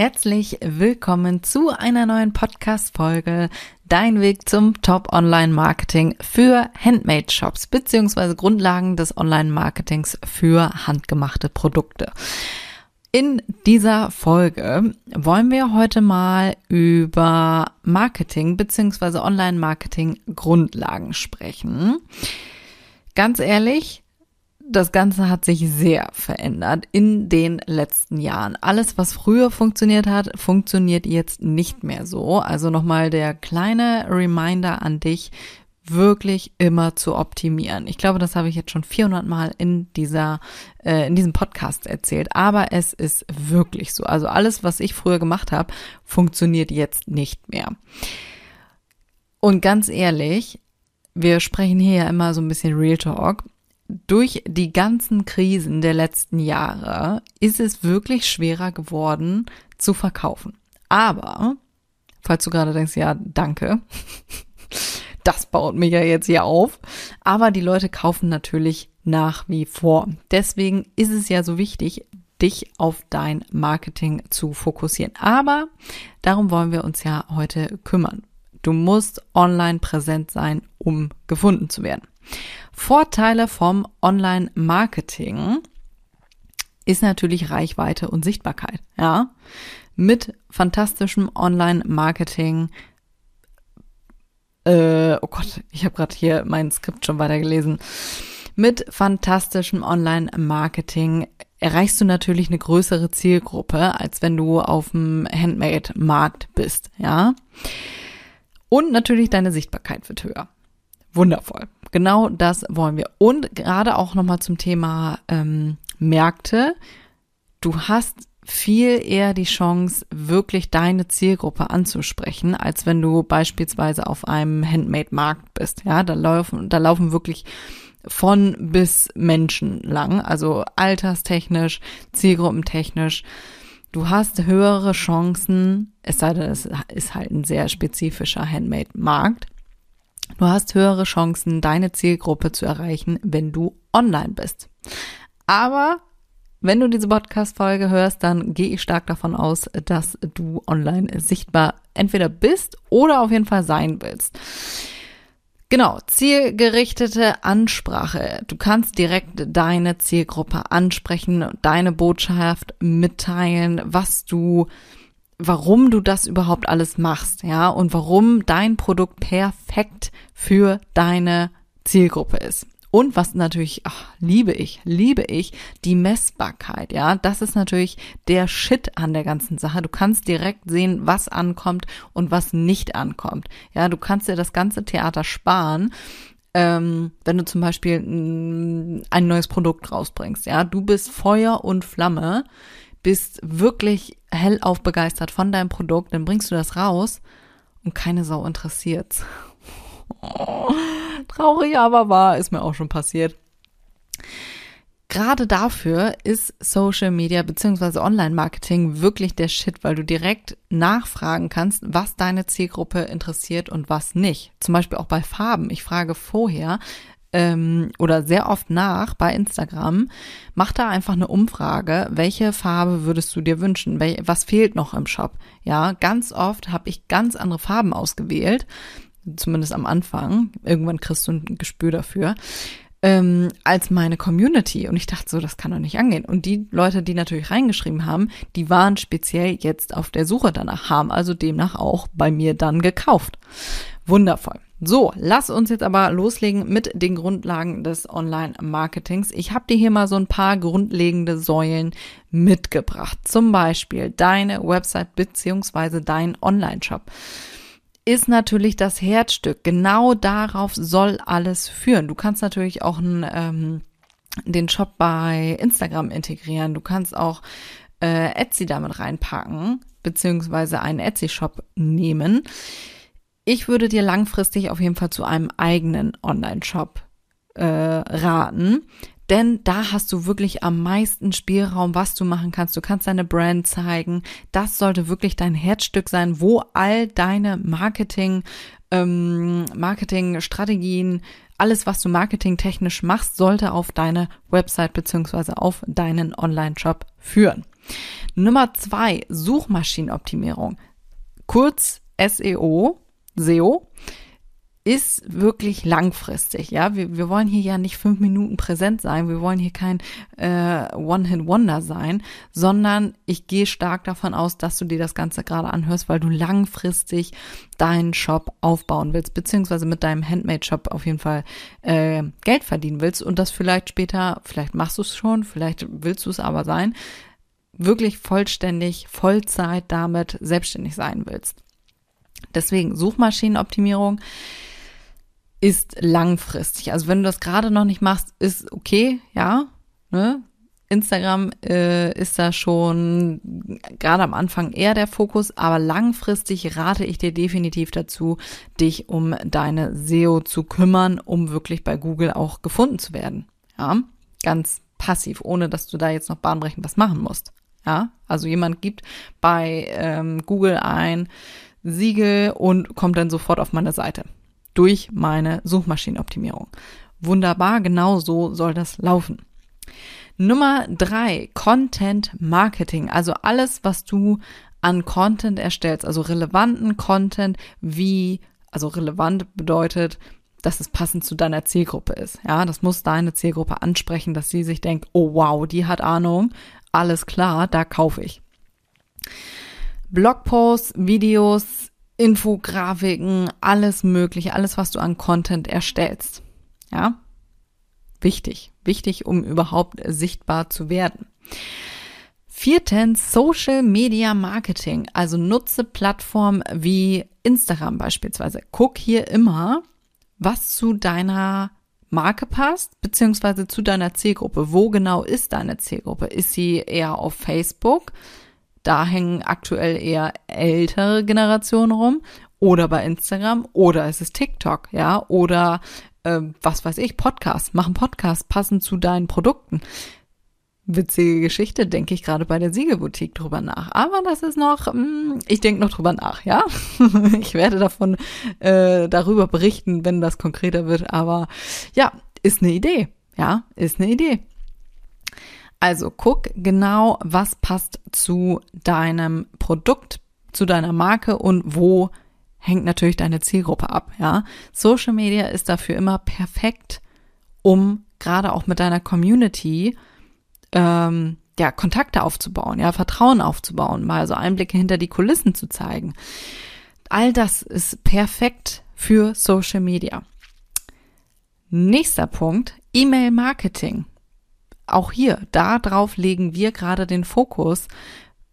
Herzlich willkommen zu einer neuen Podcast-Folge. Dein Weg zum Top-Online-Marketing für Handmade-Shops beziehungsweise Grundlagen des Online-Marketings für handgemachte Produkte. In dieser Folge wollen wir heute mal über Marketing beziehungsweise Online-Marketing Grundlagen sprechen. Ganz ehrlich, das Ganze hat sich sehr verändert in den letzten Jahren. Alles, was früher funktioniert hat, funktioniert jetzt nicht mehr so. Also nochmal der kleine Reminder an dich, wirklich immer zu optimieren. Ich glaube, das habe ich jetzt schon 400 Mal in dieser, äh, in diesem Podcast erzählt. Aber es ist wirklich so. Also alles, was ich früher gemacht habe, funktioniert jetzt nicht mehr. Und ganz ehrlich, wir sprechen hier ja immer so ein bisschen Real Talk durch die ganzen Krisen der letzten Jahre ist es wirklich schwerer geworden zu verkaufen. Aber, falls du gerade denkst, ja, danke, das baut mich ja jetzt hier auf. Aber die Leute kaufen natürlich nach wie vor. Deswegen ist es ja so wichtig, dich auf dein Marketing zu fokussieren. Aber darum wollen wir uns ja heute kümmern. Du musst online präsent sein, um gefunden zu werden. Vorteile vom Online-Marketing ist natürlich Reichweite und Sichtbarkeit, ja. Mit fantastischem Online-Marketing äh, oh Gott, ich habe gerade hier mein Skript schon weitergelesen. Mit fantastischem Online-Marketing erreichst du natürlich eine größere Zielgruppe, als wenn du auf dem Handmade-Markt bist, ja. Und natürlich deine Sichtbarkeit wird höher. Wundervoll. Genau das wollen wir. Und gerade auch nochmal zum Thema ähm, Märkte. Du hast viel eher die Chance, wirklich deine Zielgruppe anzusprechen, als wenn du beispielsweise auf einem Handmade-Markt bist. Ja, da laufen, da laufen wirklich von bis Menschen lang, also alterstechnisch, zielgruppentechnisch. Du hast höhere Chancen, es sei denn, es ist halt ein sehr spezifischer Handmade-Markt. Du hast höhere Chancen, deine Zielgruppe zu erreichen, wenn du online bist. Aber wenn du diese Podcast-Folge hörst, dann gehe ich stark davon aus, dass du online sichtbar entweder bist oder auf jeden Fall sein willst. Genau, zielgerichtete Ansprache. Du kannst direkt deine Zielgruppe ansprechen, deine Botschaft mitteilen, was du warum du das überhaupt alles machst, ja, und warum dein Produkt perfekt für deine Zielgruppe ist. Und was natürlich, ach, liebe ich, liebe ich, die Messbarkeit, ja. Das ist natürlich der Shit an der ganzen Sache. Du kannst direkt sehen, was ankommt und was nicht ankommt. Ja, du kannst dir das ganze Theater sparen, ähm, wenn du zum Beispiel ein neues Produkt rausbringst, ja. Du bist Feuer und Flamme bist wirklich hellauf begeistert von deinem Produkt, dann bringst du das raus und keine Sau interessiert's. Traurig, aber wahr, ist mir auch schon passiert. Gerade dafür ist Social Media bzw. Online-Marketing wirklich der Shit, weil du direkt nachfragen kannst, was deine Zielgruppe interessiert und was nicht. Zum Beispiel auch bei Farben. Ich frage vorher, ähm, oder sehr oft nach bei Instagram, mach da einfach eine Umfrage, welche Farbe würdest du dir wünschen, Wel was fehlt noch im Shop. Ja, ganz oft habe ich ganz andere Farben ausgewählt, zumindest am Anfang. Irgendwann kriegst du ein Gespür dafür. Ähm, als meine Community. Und ich dachte so, das kann doch nicht angehen. Und die Leute, die natürlich reingeschrieben haben, die waren speziell jetzt auf der Suche danach, haben also demnach auch bei mir dann gekauft. Wundervoll. So, lass uns jetzt aber loslegen mit den Grundlagen des Online-Marketings. Ich habe dir hier mal so ein paar grundlegende Säulen mitgebracht. Zum Beispiel deine Website beziehungsweise dein Online-Shop ist natürlich das Herzstück. Genau darauf soll alles führen. Du kannst natürlich auch einen, ähm, den Shop bei Instagram integrieren. Du kannst auch äh, Etsy damit reinpacken, beziehungsweise einen Etsy-Shop nehmen Ich würde dir langfristig auf jeden Fall zu einem eigenen Online-Shop äh, raten, denn da hast du wirklich am meisten Spielraum, was du machen kannst. Du kannst deine Brand zeigen. Das sollte wirklich dein Herzstück sein, wo all deine Marketing, ähm, Marketingstrategien, alles, was du marketingtechnisch machst, sollte auf deine Website beziehungsweise auf deinen Online-Shop führen. Nummer zwei, Suchmaschinenoptimierung. Kurz SEO, SEO ist wirklich langfristig. Ja, wir, wir wollen hier ja nicht fünf Minuten präsent sein. Wir wollen hier kein äh, One-Hit-Wonder sein, sondern ich gehe stark davon aus, dass du dir das Ganze gerade anhörst, weil du langfristig deinen Shop aufbauen willst, beziehungsweise mit deinem Handmade-Shop auf jeden Fall äh, Geld verdienen willst und das vielleicht später, vielleicht machst du es schon, vielleicht willst du es aber sein, wirklich vollständig, Vollzeit damit selbstständig sein willst. Deswegen Suchmaschinenoptimierung ist langfristig. Also wenn du das gerade noch nicht machst, ist okay, ja. Ne? Instagram äh, ist da schon gerade am Anfang eher der Fokus, aber langfristig rate ich dir definitiv dazu, dich um deine SEO zu kümmern, um wirklich bei Google auch gefunden zu werden. Ja, ganz passiv, ohne dass du da jetzt noch bahnbrechend was machen musst. Ja, also jemand gibt bei ähm, Google ein Siegel und kommt dann sofort auf meine Seite durch meine Suchmaschinenoptimierung. Wunderbar, genau so soll das laufen. Nummer drei, Content Marketing. Also alles, was du an Content erstellst, also relevanten Content, wie, also relevant bedeutet, dass es passend zu deiner Zielgruppe ist. Ja, das muss deine Zielgruppe ansprechen, dass sie sich denkt, oh wow, die hat Ahnung, alles klar, da kaufe ich. Blogposts, Videos, Infografiken, alles mögliche, alles, was du an Content erstellst. Ja? Wichtig, wichtig, um überhaupt sichtbar zu werden. Viertens, Social Media Marketing. Also nutze Plattformen wie Instagram beispielsweise. Guck hier immer, was zu deiner Marke passt, beziehungsweise zu deiner Zielgruppe. Wo genau ist deine Zielgruppe? Ist sie eher auf Facebook? Da hängen aktuell eher ältere Generationen rum oder bei Instagram oder es ist TikTok, ja, oder äh, was weiß ich, Podcast, machen Podcast passend zu deinen Produkten. Witzige Geschichte, denke ich gerade bei der Siegelboutique drüber nach. Aber das ist noch, mh, hm, ich denke noch drüber nach, ja. ich werde davon äh, darüber berichten, wenn das konkreter wird. Aber ja, ist eine Idee, ja, ist eine Idee. Also guck genau, was passt zu deinem Produkt, zu deiner Marke und wo hängt natürlich deine Zielgruppe ab, ja. Social Media ist dafür immer perfekt, um gerade auch mit deiner Community ähm, ja, Kontakte aufzubauen, ja, Vertrauen aufzubauen, mal so Einblicke hinter die Kulissen zu zeigen. All das ist perfekt für Social Media. Nächster Punkt, E-Mail-Marketing auch hier, darauf legen wir gerade den Fokus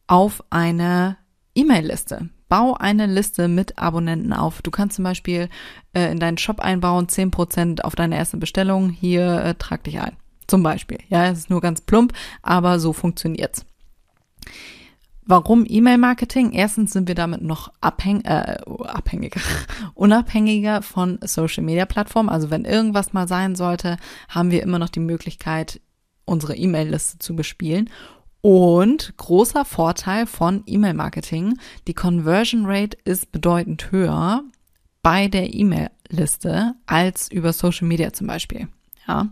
auf eine E-Mail-Liste. Bau eine Liste mit Abonnenten auf. Du kannst zum Beispiel äh, in deinen Shop einbauen, zehn Prozent auf deine erste Bestellung. Hier äh, trag dich ein. Zum Beispiel. Ja, es ist nur ganz plump, aber so funktioniert's. Warum E-Mail-Marketing? Erstens sind wir damit noch abhäng äh, abhängiger, unabhängiger von Social-Media-Plattformen. Also wenn irgendwas mal sein sollte, haben wir immer noch die Möglichkeit, unsere E-Mail-Liste zu bespielen. Und großer Vorteil von E-Mail-Marketing, die Conversion Rate ist bedeutend höher bei der E-Mail-Liste als über Social Media zum Beispiel. Ja.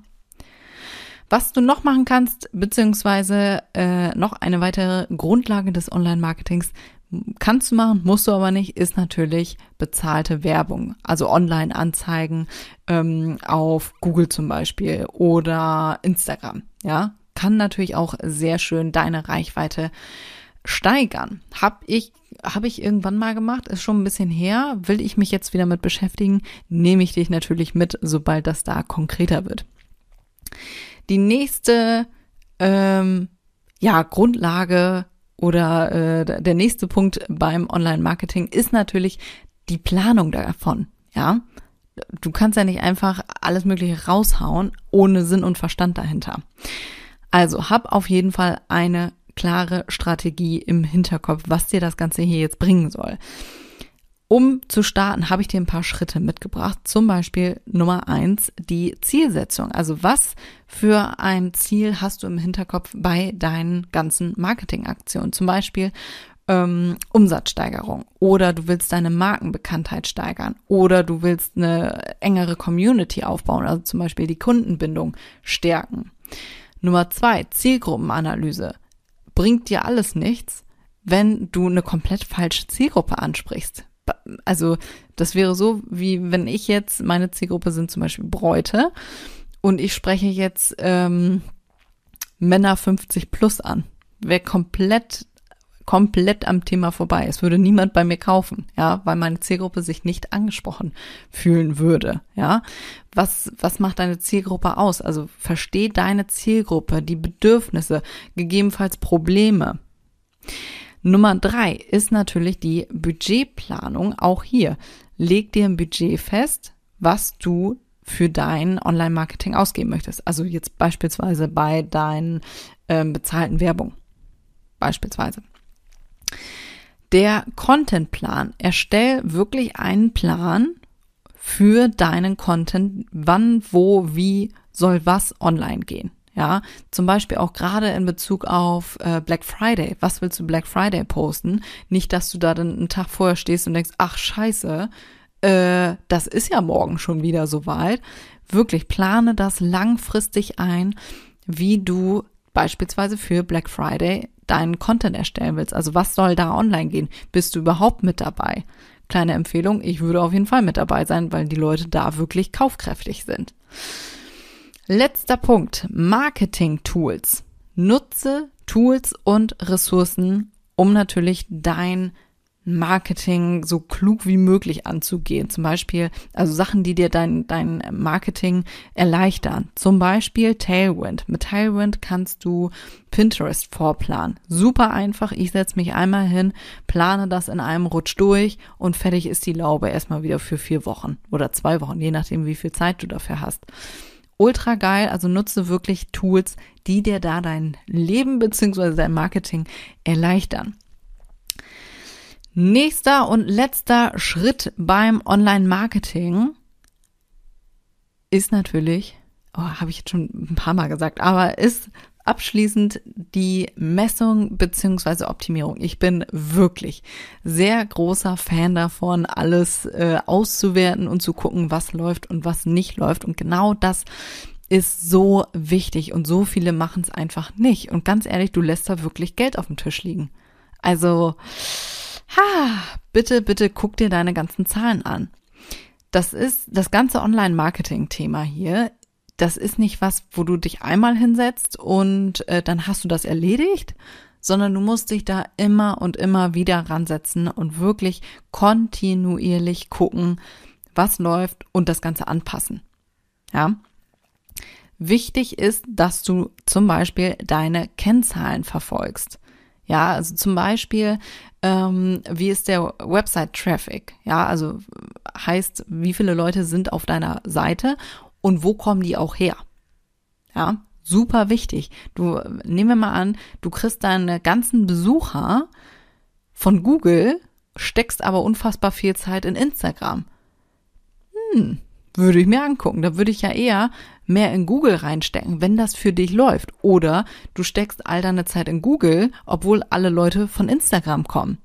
Was du noch machen kannst, beziehungsweise äh, noch eine weitere Grundlage des Online-Marketings, kannst du machen, musst du aber nicht, ist natürlich bezahlte Werbung. Also Online-Anzeigen ähm, auf Google zum Beispiel oder Instagram. Ja, kann natürlich auch sehr schön deine Reichweite steigern. Hab ich, habe ich irgendwann mal gemacht, ist schon ein bisschen her. Will ich mich jetzt wieder mit beschäftigen, nehme ich dich natürlich mit, sobald das da konkreter wird. Die nächste ähm, ja, Grundlage oder äh, der nächste Punkt beim Online-Marketing ist natürlich die Planung davon. Ja, du kannst ja nicht einfach alles Mögliche raushauen ohne Sinn und Verstand dahinter. Also hab auf jeden Fall eine klare Strategie im Hinterkopf, was dir das Ganze hier jetzt bringen soll. Um zu starten, habe ich dir ein paar Schritte mitgebracht. Zum Beispiel Nummer eins, die Zielsetzung. Also was für ein Ziel hast du im Hinterkopf bei deinen ganzen Marketingaktionen? Zum Beispiel ähm, Umsatzsteigerung oder du willst deine Markenbekanntheit steigern oder du willst eine engere Community aufbauen, also zum Beispiel die Kundenbindung stärken. Nummer zwei, Zielgruppenanalyse. Bringt dir alles nichts, wenn du eine komplett falsche Zielgruppe ansprichst also das wäre so, wie wenn ich jetzt, meine Zielgruppe sind zum Beispiel Bräute und ich spreche jetzt ähm, Männer 50 plus an. Wäre komplett komplett am Thema vorbei. Es würde niemand bei mir kaufen, ja, weil meine Zielgruppe sich nicht angesprochen fühlen würde, ja. Was, was macht deine Zielgruppe aus? Also versteh deine Zielgruppe, die Bedürfnisse, gegebenenfalls Probleme. Nummer drei ist natürlich die Budgetplanung. Auch hier leg dir ein Budget fest, was du für dein Online-Marketing ausgeben möchtest. Also jetzt beispielsweise bei deinen ähm, bezahlten Werbung. Beispielsweise. Der Contentplan. Erstell wirklich einen Plan für deinen Content. Wann, wo, wie soll was online gehen. Ja, zum Beispiel auch gerade in Bezug auf äh, Black Friday. Was willst du Black Friday posten? Nicht, dass du da dann einen Tag vorher stehst und denkst, ach scheiße, äh, das ist ja morgen schon wieder soweit. Wirklich plane das langfristig ein, wie du beispielsweise für Black Friday deinen Content erstellen willst. Also was soll da online gehen? Bist du überhaupt mit dabei? Kleine Empfehlung, ich würde auf jeden Fall mit dabei sein, weil die Leute da wirklich kaufkräftig sind. Letzter Punkt. Marketing-Tools. Nutze Tools und Ressourcen, um natürlich dein Marketing so klug wie möglich anzugehen. Zum Beispiel, also Sachen, die dir dein, dein Marketing erleichtern. Zum Beispiel Tailwind. Mit Tailwind kannst du Pinterest vorplanen. Super einfach. Ich setze mich einmal hin, plane das in einem Rutsch durch und fertig ist die Laube erstmal wieder für vier Wochen oder zwei Wochen, je nachdem, wie viel Zeit du dafür hast ultra geil. Also nutze wirklich Tools, die dir da dein Leben beziehungsweise dein Marketing erleichtern. Nächster und letzter Schritt beim Online-Marketing ist natürlich, oh, habe ich jetzt schon ein paar Mal gesagt, aber ist Abschließend die Messung beziehungsweise Optimierung. Ich bin wirklich sehr großer Fan davon, alles äh, auszuwerten und zu gucken, was läuft und was nicht läuft. Und genau das ist so wichtig und so viele machen es einfach nicht. Und ganz ehrlich, du lässt da wirklich Geld auf dem Tisch liegen. Also, ha, bitte, bitte guck dir deine ganzen Zahlen an. Das ist das ganze Online-Marketing-Thema hier das ist nicht was, wo du dich einmal hinsetzt und äh, dann hast du das erledigt, sondern du musst dich da immer und immer wieder ransetzen und wirklich kontinuierlich gucken, was läuft und das Ganze anpassen. Ja. Wichtig ist, dass du zum Beispiel deine Kennzahlen verfolgst. Ja, also zum Beispiel, ähm, wie ist der Website-Traffic? Ja, also heißt, wie viele Leute sind auf deiner Seite und wo kommen die auch her? Ja, super wichtig. Du, nehmen wir mal an, du kriegst deine ganzen Besucher von Google, steckst aber unfassbar viel Zeit in Instagram. Hm, würde ich mir angucken. Da würde ich ja eher mehr in Google reinstecken, wenn das für dich läuft. Oder du steckst all deine Zeit in Google, obwohl alle Leute von Instagram kommen.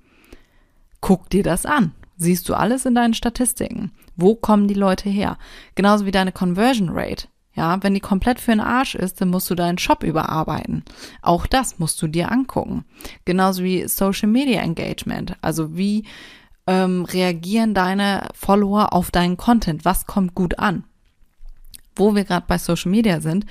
Guck dir das an siehst du alles in deinen Statistiken. Wo kommen die Leute her? Genauso wie deine Conversion Rate. Ja, wenn die komplett für den Arsch ist, dann musst du deinen Shop überarbeiten. Auch das musst du dir angucken. Genauso wie Social Media Engagement. Also wie ähm, reagieren deine Follower auf deinen Content? Was kommt gut an? Wo wir gerade bei Social Media sind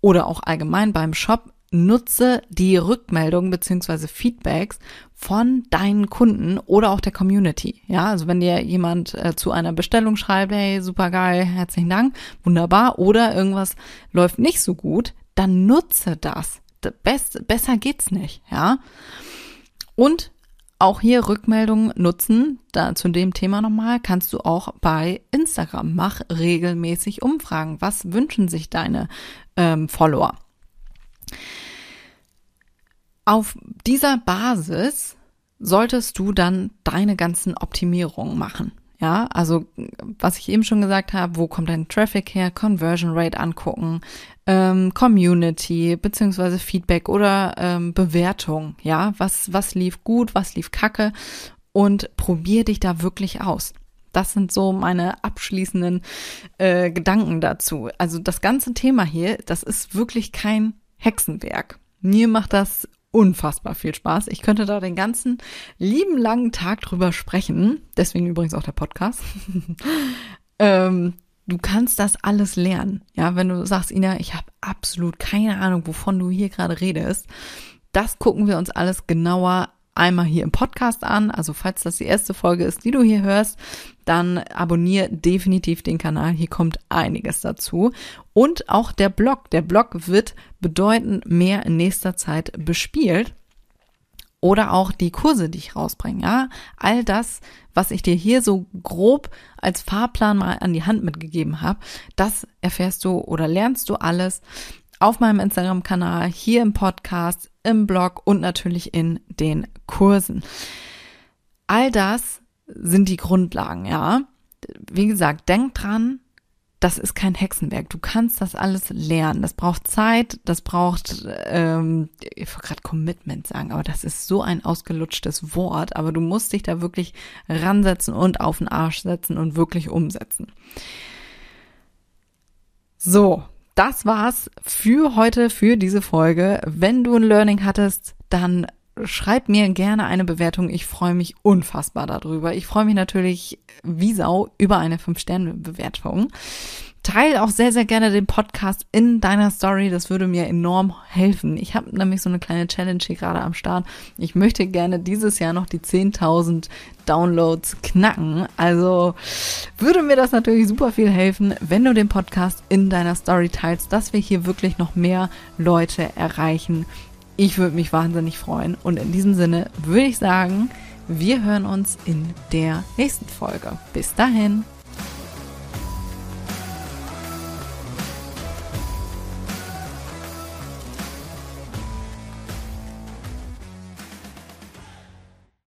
oder auch allgemein beim Shop, nutze die Rückmeldungen beziehungsweise Feedbacks von deinen Kunden oder auch der Community. Ja, also wenn dir jemand äh, zu einer Bestellung schreibt, hey, super geil, herzlichen Dank, wunderbar, oder irgendwas läuft nicht so gut, dann nutze das. Best, besser geht's nicht, ja. Und auch hier Rückmeldungen nutzen, da zu dem Thema nochmal, kannst du auch bei Instagram. Mach regelmäßig Umfragen. Was wünschen sich deine ähm, Follower? Auf dieser Basis solltest du dann deine ganzen Optimierungen machen. Ja, also was ich eben schon gesagt habe, wo kommt dein Traffic her, Conversion Rate angucken, ähm, Community beziehungsweise Feedback oder ähm, Bewertung. Ja, was was lief gut, was lief kacke und probier dich da wirklich aus. Das sind so meine abschließenden äh, Gedanken dazu. Also das ganze Thema hier, das ist wirklich kein Hexenwerk. Mir macht das unfassbar viel Spaß. Ich könnte da den ganzen lieben langen Tag drüber sprechen. Deswegen übrigens auch der Podcast. ähm, du kannst das alles lernen. Ja, wenn du sagst, Ina, ich habe absolut keine Ahnung, wovon du hier gerade redest. Das gucken wir uns alles genauer einmal hier im Podcast an. Also falls das die erste Folge ist, die du hier hörst, dann abonniere definitiv den Kanal. Hier kommt einiges dazu. Und auch der Blog. Der Blog wird bedeutend mehr in nächster Zeit bespielt. Oder auch die Kurse, die ich rausbringe. Ja, all das, was ich dir hier so grob als Fahrplan mal an die Hand mitgegeben habe, das erfährst du oder lernst du alles auf meinem Instagram-Kanal, hier im Podcast, im Blog und natürlich in den Kursen. All das sind die Grundlagen, ja. Wie gesagt, denk dran, das ist kein Hexenwerk. Du kannst das alles lernen. Das braucht Zeit, das braucht, ähm, ich wollte gerade Commitment sagen, aber das ist so ein ausgelutschtes Wort. Aber du musst dich da wirklich ransetzen und auf den Arsch setzen und wirklich umsetzen. So, das war's für heute, für diese Folge. Wenn du ein Learning hattest, dann schreib mir gerne eine Bewertung. Ich freue mich unfassbar darüber. Ich freue mich natürlich wie Sau über eine 5-Sterne-Bewertung. Teil auch sehr, sehr gerne den Podcast in deiner Story. Das würde mir enorm helfen. Ich habe nämlich so eine kleine Challenge hier gerade am Start. Ich möchte gerne dieses Jahr noch die 10.000 Downloads knacken. Also würde mir das natürlich super viel helfen, wenn du den Podcast in deiner Story teilst, dass wir hier wirklich noch mehr Leute erreichen. Ich würde mich wahnsinnig freuen. Und in diesem Sinne würde ich sagen, wir hören uns in der nächsten Folge. Bis dahin.